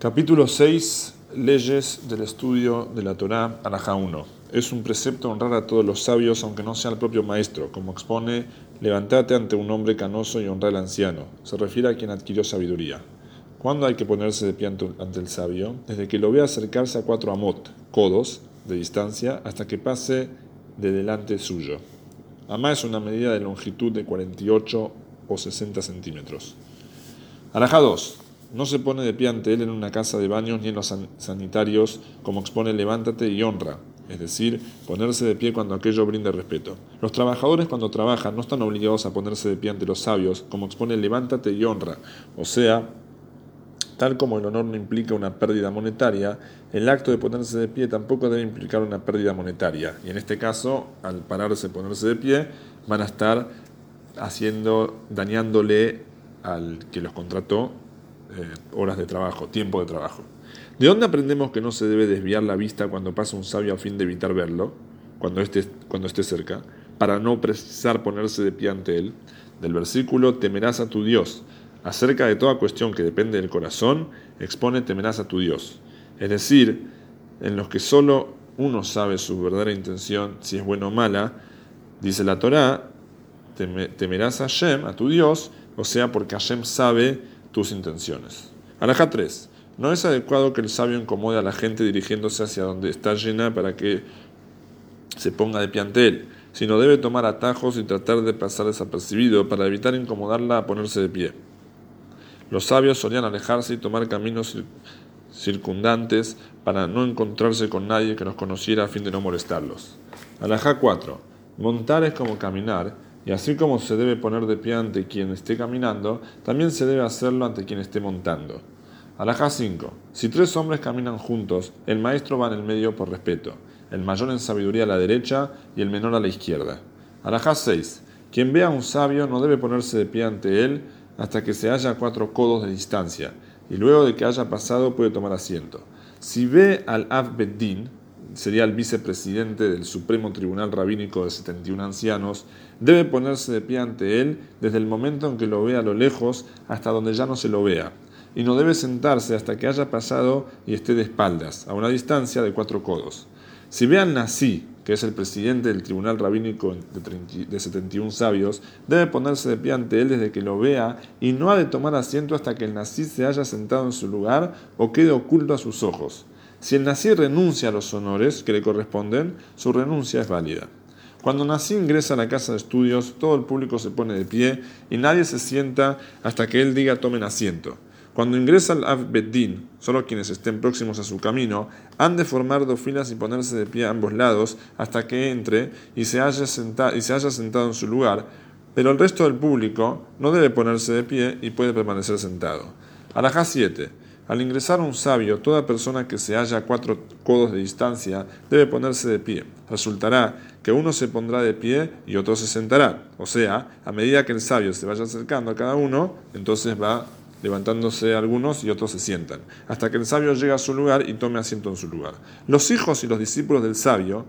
Capítulo 6. Leyes del estudio de la Torá, Alajá 1. Es un precepto honrar a todos los sabios, aunque no sea el propio maestro, como expone, levantate ante un hombre canoso y honra al anciano. Se refiere a quien adquirió sabiduría. ¿Cuándo hay que ponerse de pie ante el sabio? Desde que lo vea acercarse a cuatro amot, codos, de distancia, hasta que pase de delante suyo. Amá es una medida de longitud de 48 o 60 centímetros. Alajá 2. No se pone de pie ante él en una casa de baños ni en los sanitarios, como expone levántate y honra, es decir, ponerse de pie cuando aquello brinde respeto. Los trabajadores cuando trabajan no están obligados a ponerse de pie ante los sabios, como expone levántate y honra, o sea, tal como el honor no implica una pérdida monetaria, el acto de ponerse de pie tampoco debe implicar una pérdida monetaria. Y en este caso, al pararse y ponerse de pie, van a estar haciendo, dañándole al que los contrató eh, horas de trabajo, tiempo de trabajo. ¿De dónde aprendemos que no se debe desviar la vista cuando pasa un sabio a fin de evitar verlo, cuando esté, cuando esté cerca, para no precisar ponerse de pie ante él? Del versículo, temerás a tu Dios. Acerca de toda cuestión que depende del corazón, expone temerás a tu Dios. Es decir, en los que solo uno sabe su verdadera intención, si es buena o mala, dice la Torá, temerás a Hashem, a tu Dios, o sea, porque Hashem sabe tus intenciones. Alajá 3. No es adecuado que el sabio incomode a la gente dirigiéndose hacia donde está llena para que se ponga de pie ante él, sino debe tomar atajos y tratar de pasar desapercibido para evitar incomodarla a ponerse de pie. Los sabios solían alejarse y tomar caminos circundantes para no encontrarse con nadie que los conociera a fin de no molestarlos. Alajá 4. Montar es como caminar y así como se debe poner de pie ante quien esté caminando, también se debe hacerlo ante quien esté montando. Alajá 5. Si tres hombres caminan juntos, el maestro va en el medio por respeto, el mayor en sabiduría a la derecha y el menor a la izquierda. Alajá 6. Quien vea a un sabio no debe ponerse de pie ante él hasta que se haya cuatro codos de distancia, y luego de que haya pasado puede tomar asiento. Si ve al Av Beddin, sería el vicepresidente del Supremo Tribunal Rabínico de 71 ancianos, debe ponerse de pie ante él desde el momento en que lo vea a lo lejos hasta donde ya no se lo vea, y no debe sentarse hasta que haya pasado y esté de espaldas, a una distancia de cuatro codos. Si ve al Nasí, que es el presidente del Tribunal Rabínico de 71 sabios, debe ponerse de pie ante él desde que lo vea y no ha de tomar asiento hasta que el Nasí se haya sentado en su lugar o quede oculto a sus ojos. Si el nací renuncia a los honores que le corresponden, su renuncia es válida. Cuando nací ingresa a la casa de estudios, todo el público se pone de pie y nadie se sienta hasta que él diga tomen asiento. Cuando ingresa al Av Beddin, solo quienes estén próximos a su camino han de formar dos filas y ponerse de pie a ambos lados hasta que entre y se haya, y se haya sentado en su lugar, pero el resto del público no debe ponerse de pie y puede permanecer sentado. Alajá 7. Al ingresar un sabio, toda persona que se halla a cuatro codos de distancia debe ponerse de pie. Resultará que uno se pondrá de pie y otro se sentará. O sea, a medida que el sabio se vaya acercando a cada uno, entonces va levantándose algunos y otros se sientan, hasta que el sabio llegue a su lugar y tome asiento en su lugar. Los hijos y los discípulos del sabio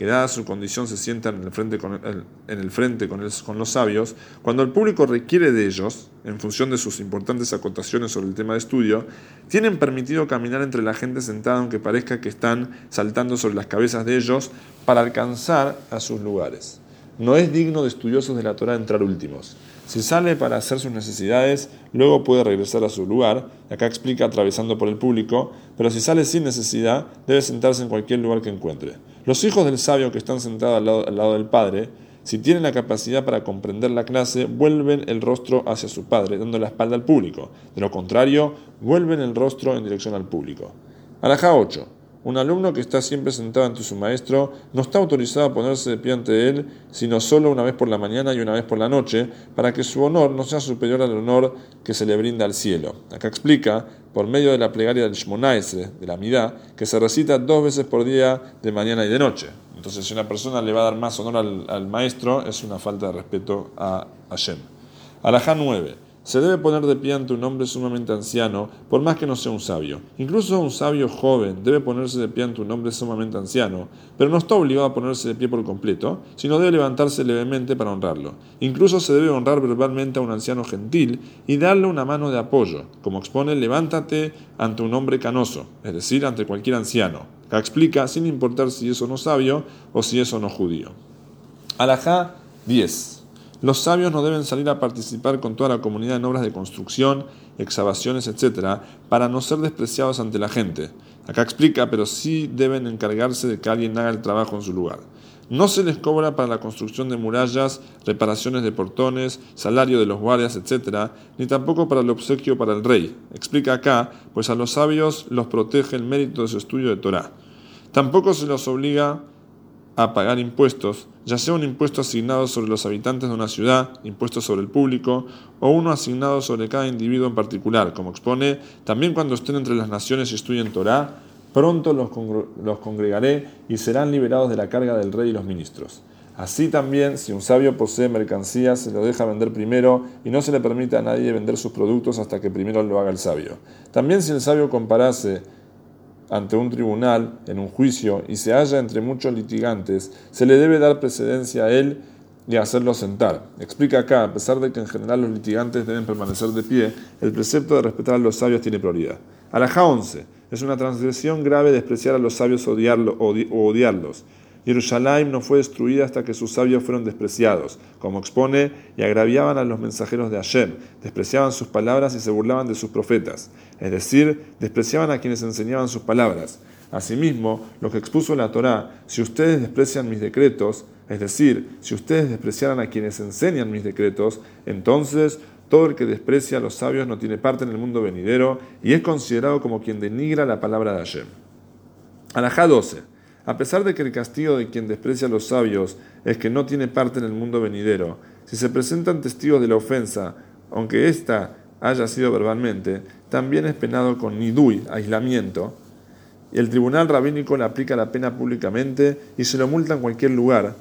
que dada su condición se sientan en el frente, con, en el frente con, con, los sabios, cuando el público requiere de ellos, en función de sus importantes acotaciones sobre el tema de estudio, tienen permitido caminar entre la gente sentada aunque parezca que están saltando sobre las cabezas de ellos para alcanzar a sus lugares. No es digno de estudiosos de la Torah entrar últimos. Si sale para hacer sus necesidades, luego puede regresar a su lugar, acá explica atravesando por el público, pero si sale sin necesidad, debe sentarse en cualquier lugar que encuentre. Los hijos del sabio que están sentados al lado, del padre, si tienen la capacidad para comprender la clase, vuelven el rostro hacia su padre, dando la espalda al público. De lo contrario, vuelven el rostro en dirección al público. Alajá 8. Un alumno que está siempre sentado ante su maestro no está autorizado a ponerse de pie ante él, sino solo una vez por la mañana y una vez por la noche, para que su honor no sea superior al honor que se le brinda al cielo. Acá explica, por medio de la plegaria del Shmonaesre, de la Midá, que se recita dos veces por día, de mañana y de noche. Entonces, si una persona le va a dar más honor al, maestro, es una falta de respeto a Hashem. Alajá 9. Se debe poner de pie ante un hombre sumamente anciano, por más que no sea un sabio. Incluso un sabio joven debe ponerse de pie ante un hombre sumamente anciano, pero no está obligado a ponerse de pie por completo, sino debe levantarse levemente para honrarlo. Incluso se debe honrar verbalmente a un anciano gentil y darle una mano de apoyo, como expone levántate ante un hombre canoso, es decir, ante cualquier anciano. Acá explica, sin importar si es o no sabio o si es o no judío. Alajá 10. Los sabios no deben salir a participar con toda la comunidad en obras de construcción, excavaciones, etc., para no ser despreciados ante la gente. Acá explica, pero sí deben encargarse de que alguien haga el trabajo en su lugar. No se les cobra para la construcción de murallas, reparaciones de portones, salario de los guardias, etc., ni tampoco para el obsequio para el rey. Explica acá, pues a los sabios los protege el mérito de su estudio de Torah. Tampoco se los obliga a pagar impuestos, ya sea un impuesto asignado sobre los habitantes de una ciudad, impuesto sobre el público, o uno asignado sobre cada individuo en particular, como expone, también cuando estén entre las naciones y estudien Torah, pronto los, los congregaré y serán liberados de la carga del rey y los ministros. Así también, si un sabio posee mercancías, se lo deja vender primero y no se le permite a nadie vender sus productos hasta que primero lo haga el sabio. También si el sabio comparase ante un tribunal en un juicio y se halla entre muchos litigantes, se le debe dar precedencia a él y hacerlo sentar. Explica acá, a pesar de que en general los litigantes deben permanecer de pie, el precepto de respetar a los sabios tiene prioridad. Alajá 11. Es una transgresión grave despreciar a los sabios o odiarlos. Jerusalén no fue destruida hasta que sus sabios fueron despreciados, como expone, y agraviaban a los mensajeros de Hashem, despreciaban sus palabras y se burlaban de sus profetas, es decir, despreciaban a quienes enseñaban sus palabras. Asimismo, lo que expuso la Torá, si ustedes desprecian mis decretos, es decir, si ustedes despreciaran a quienes enseñan mis decretos, entonces todo el que desprecia a los sabios no tiene parte en el mundo venidero y es considerado como quien denigra la palabra de Hashem. Alajá 12. A pesar de que el castigo de quien desprecia a los sabios es que no tiene parte en el mundo venidero, si se presentan testigos de la ofensa, aunque ésta haya sido verbalmente, también es penado con nidui, aislamiento, y el tribunal rabínico le aplica la pena públicamente y se lo multa en cualquier lugar,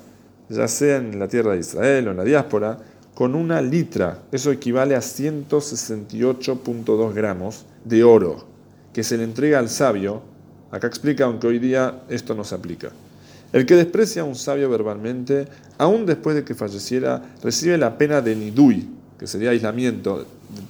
ya sea en la tierra de Israel o en la diáspora, con una litra, eso equivale a 168.2 gramos de oro, que se le entrega al sabio Acá explica, aunque hoy día esto no se aplica. El que desprecia a un sabio verbalmente, aún después de que falleciera, recibe la pena de nidui, que sería aislamiento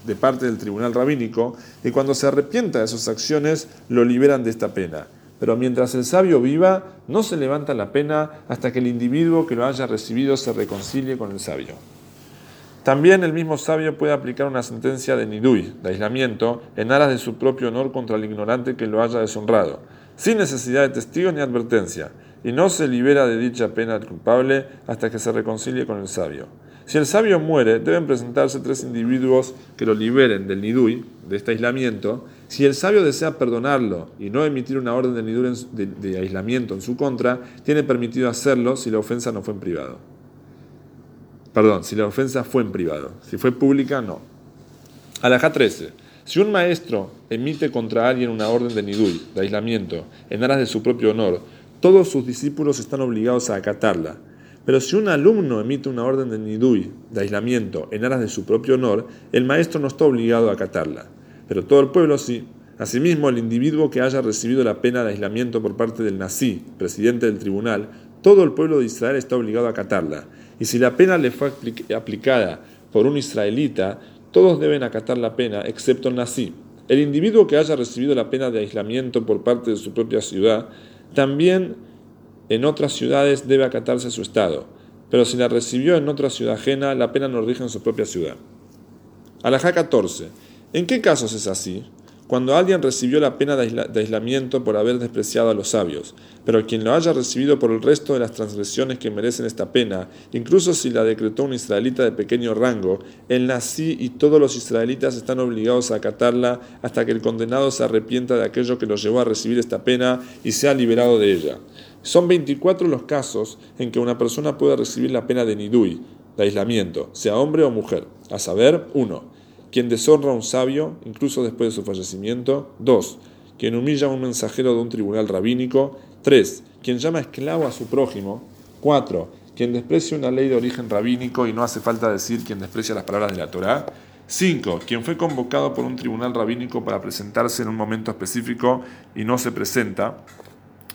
de parte del tribunal rabínico, y cuando se arrepienta de sus acciones, lo liberan de esta pena. Pero mientras el sabio viva, no se levanta la pena hasta que el individuo que lo haya recibido se reconcilie con el sabio. También el mismo sabio puede aplicar una sentencia de nidui, de aislamiento, en aras de su propio honor contra el ignorante que lo haya deshonrado, sin necesidad de testigos ni advertencia, y no se libera de dicha pena al culpable hasta que se reconcilie con el sabio. Si el sabio muere, deben presentarse tres individuos que lo liberen del nidui, de este aislamiento. Si el sabio desea perdonarlo y no emitir una orden de, nidui de aislamiento en su contra, tiene permitido hacerlo si la ofensa no fue en privado. Perdón, si la ofensa fue en privado. Si fue pública, no. Alajá 13. Si un maestro emite contra alguien una orden de nidui, de aislamiento, en aras de su propio honor, todos sus discípulos están obligados a acatarla. Pero si un alumno emite una orden de nidui, de aislamiento, en aras de su propio honor, el maestro no está obligado a acatarla. Pero todo el pueblo sí. Asimismo, el individuo que haya recibido la pena de aislamiento por parte del nazi, presidente del tribunal, todo el pueblo de Israel está obligado a acatarla. Y si la pena le fue aplicada por un israelita, todos deben acatar la pena, excepto nazi. El individuo que haya recibido la pena de aislamiento por parte de su propia ciudad, también en otras ciudades debe acatarse su estado. Pero si la recibió en otra ciudad ajena, la pena no rige en su propia ciudad. Alajá 14. ¿En qué casos es así? Cuando alguien recibió la pena de aislamiento por haber despreciado a los sabios, pero quien lo haya recibido por el resto de las transgresiones que merecen esta pena, incluso si la decretó un israelita de pequeño rango, el nazi y todos los israelitas están obligados a acatarla hasta que el condenado se arrepienta de aquello que lo llevó a recibir esta pena y sea liberado de ella. Son 24 los casos en que una persona puede recibir la pena de nidui, de aislamiento, sea hombre o mujer, a saber, 1 quien deshonra a un sabio, incluso después de su fallecimiento. 2. Quien humilla a un mensajero de un tribunal rabínico. 3. Quien llama esclavo a su prójimo. 4. Quien desprecia una ley de origen rabínico y no hace falta decir quien desprecia las palabras de la Torá. 5. Quien fue convocado por un tribunal rabínico para presentarse en un momento específico y no se presenta.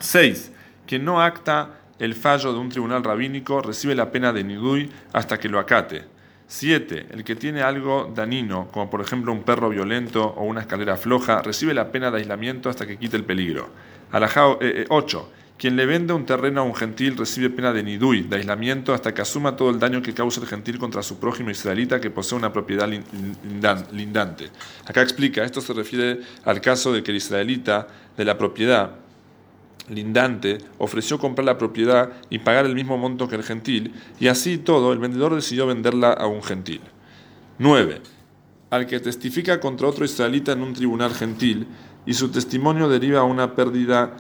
6. Quien no acta el fallo de un tribunal rabínico recibe la pena de nidui hasta que lo acate. 7. El que tiene algo danino, como por ejemplo un perro violento o una escalera floja, recibe la pena de aislamiento hasta que quite el peligro. 8. Eh, eh, quien le vende un terreno a un gentil recibe pena de nidui, de aislamiento, hasta que asuma todo el daño que causa el gentil contra su prójimo israelita que posee una propiedad lindante. Acá explica, esto se refiere al caso de que el israelita de la propiedad lindante ofreció comprar la propiedad y pagar el mismo monto que el gentil, y así todo el vendedor decidió venderla a un gentil. 9. Al que testifica contra otro israelita en un tribunal gentil y su testimonio deriva a una pérdida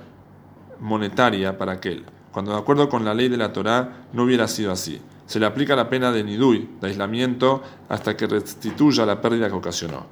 monetaria para aquel, cuando de acuerdo con la ley de la Torá no hubiera sido así. Se le aplica la pena de nidui, de aislamiento, hasta que restituya la pérdida que ocasionó.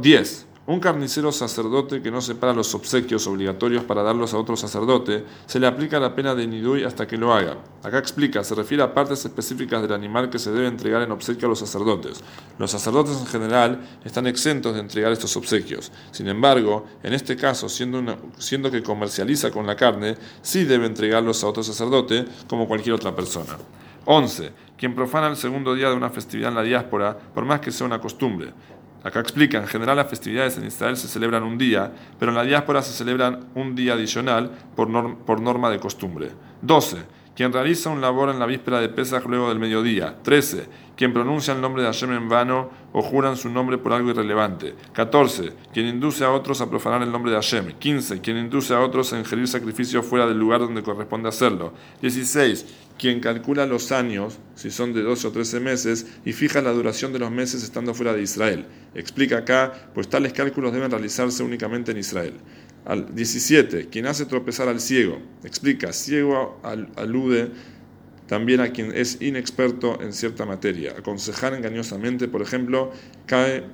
10. Un carnicero sacerdote que no separa los obsequios obligatorios para darlos a otro sacerdote, se le aplica la pena de nidui hasta que lo haga. Acá explica, se refiere a partes específicas del animal que se debe entregar en obsequio a los sacerdotes. Los sacerdotes en general están exentos de entregar estos obsequios. Sin embargo, en este caso, siendo, siendo que comercializa con la carne, sí debe entregarlos a otro sacerdote como cualquier otra persona. 11. Quien profana el segundo día de una festividad en la diáspora, por más que sea una costumbre. Acá explica, en general las festividades en Israel se celebran un día, pero en la diáspora se celebran un día adicional por, por norma de costumbre. 12. Quien realiza un labor en la víspera de Pesach luego del mediodía. 13. Quien pronuncia el nombre de Hashem en vano o juran su nombre por algo irrelevante. 14. Quien induce a otros a profanar el nombre de Hashem. 15. Quien induce a otros a ingerir sacrificio fuera del lugar donde corresponde hacerlo. 16 quien calcula los años, si son de 12 o 13 meses, y fija la duración de los meses estando fuera de Israel. Explica acá, pues tales cálculos deben realizarse únicamente en Israel. Al 17, quien hace tropezar al ciego. Explica, ciego alude también a quien es inexperto en cierta materia. Aconsejar engañosamente, por ejemplo, cae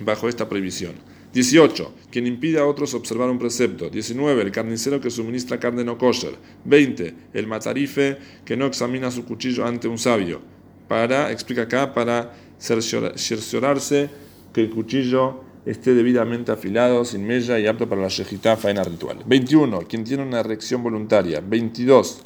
bajo esta prohibición. 18. Quien impide a otros observar un precepto. 19. El carnicero que suministra carne no kosher. 20. El matarife que no examina su cuchillo ante un sabio. Para, explica acá, para cerciorarse que el cuchillo esté debidamente afilado, sin mella y apto para la shejitá faena ritual. 21. Quien tiene una erección voluntaria. 22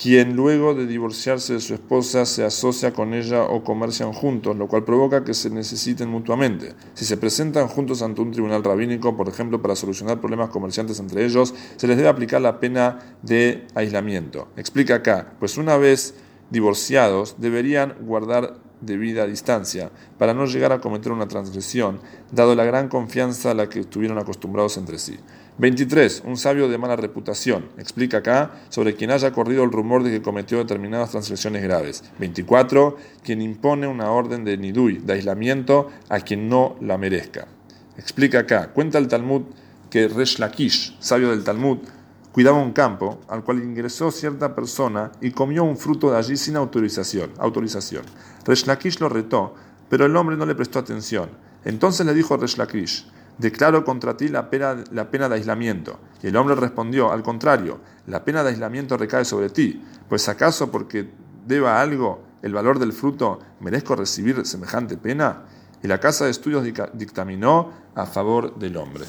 quien luego de divorciarse de su esposa se asocia con ella o comercian juntos, lo cual provoca que se necesiten mutuamente. Si se presentan juntos ante un tribunal rabínico, por ejemplo, para solucionar problemas comerciantes entre ellos, se les debe aplicar la pena de aislamiento. Explica acá, pues una vez divorciados deberían guardar debida distancia para no llegar a cometer una transgresión, dado la gran confianza a la que estuvieron acostumbrados entre sí. 23. Un sabio de mala reputación. Explica acá sobre quien haya corrido el rumor de que cometió determinadas transgresiones graves. 24. Quien impone una orden de nidui, de aislamiento, a quien no la merezca. Explica acá. Cuenta el Talmud que Resh Lakish, sabio del Talmud, cuidaba un campo al cual ingresó cierta persona y comió un fruto de allí sin autorización. autorización. Resh lo retó, pero el hombre no le prestó atención. Entonces le dijo Resh Lakish, declaro contra ti la pena, la pena de aislamiento. Y el hombre respondió, al contrario, la pena de aislamiento recae sobre ti, pues acaso porque deba algo el valor del fruto, merezco recibir semejante pena. Y la Casa de Estudios dictaminó a favor del hombre.